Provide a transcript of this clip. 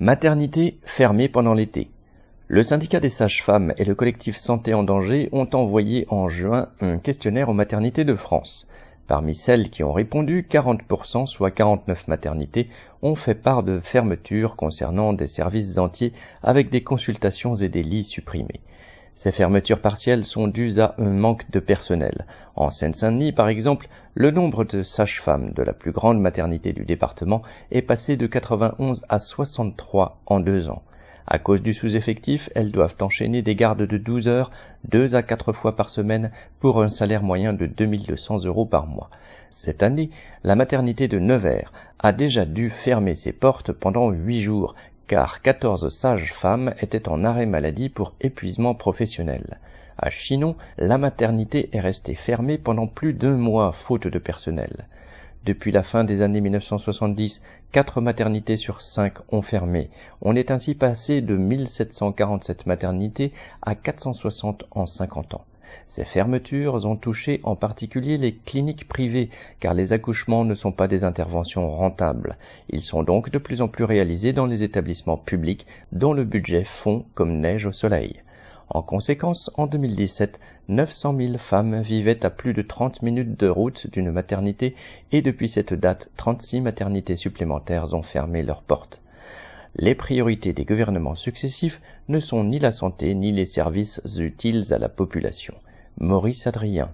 Maternité fermée pendant l'été. Le syndicat des sages-femmes et le collectif Santé en danger ont envoyé en juin un questionnaire aux maternités de France. Parmi celles qui ont répondu, 40%, soit 49 maternités, ont fait part de fermetures concernant des services entiers avec des consultations et des lits supprimés. Ces fermetures partielles sont dues à un manque de personnel. En Seine-Saint-Denis, par exemple, le nombre de sages-femmes de la plus grande maternité du département est passé de 91 à 63 en deux ans. À cause du sous-effectif, elles doivent enchaîner des gardes de 12 heures, deux à quatre fois par semaine, pour un salaire moyen de 2200 euros par mois. Cette année, la maternité de Nevers a déjà dû fermer ses portes pendant huit jours, car 14 sages-femmes étaient en arrêt maladie pour épuisement professionnel. À Chinon, la maternité est restée fermée pendant plus d'un mois faute de personnel. Depuis la fin des années 1970, quatre maternités sur cinq ont fermé. On est ainsi passé de 1747 maternités à 460 en 50 ans. Ces fermetures ont touché en particulier les cliniques privées, car les accouchements ne sont pas des interventions rentables. Ils sont donc de plus en plus réalisés dans les établissements publics dont le budget fond comme neige au soleil. En conséquence, en 2017, 900 000 femmes vivaient à plus de 30 minutes de route d'une maternité et depuis cette date, 36 maternités supplémentaires ont fermé leurs portes. Les priorités des gouvernements successifs ne sont ni la santé ni les services utiles à la population. Maurice Adrien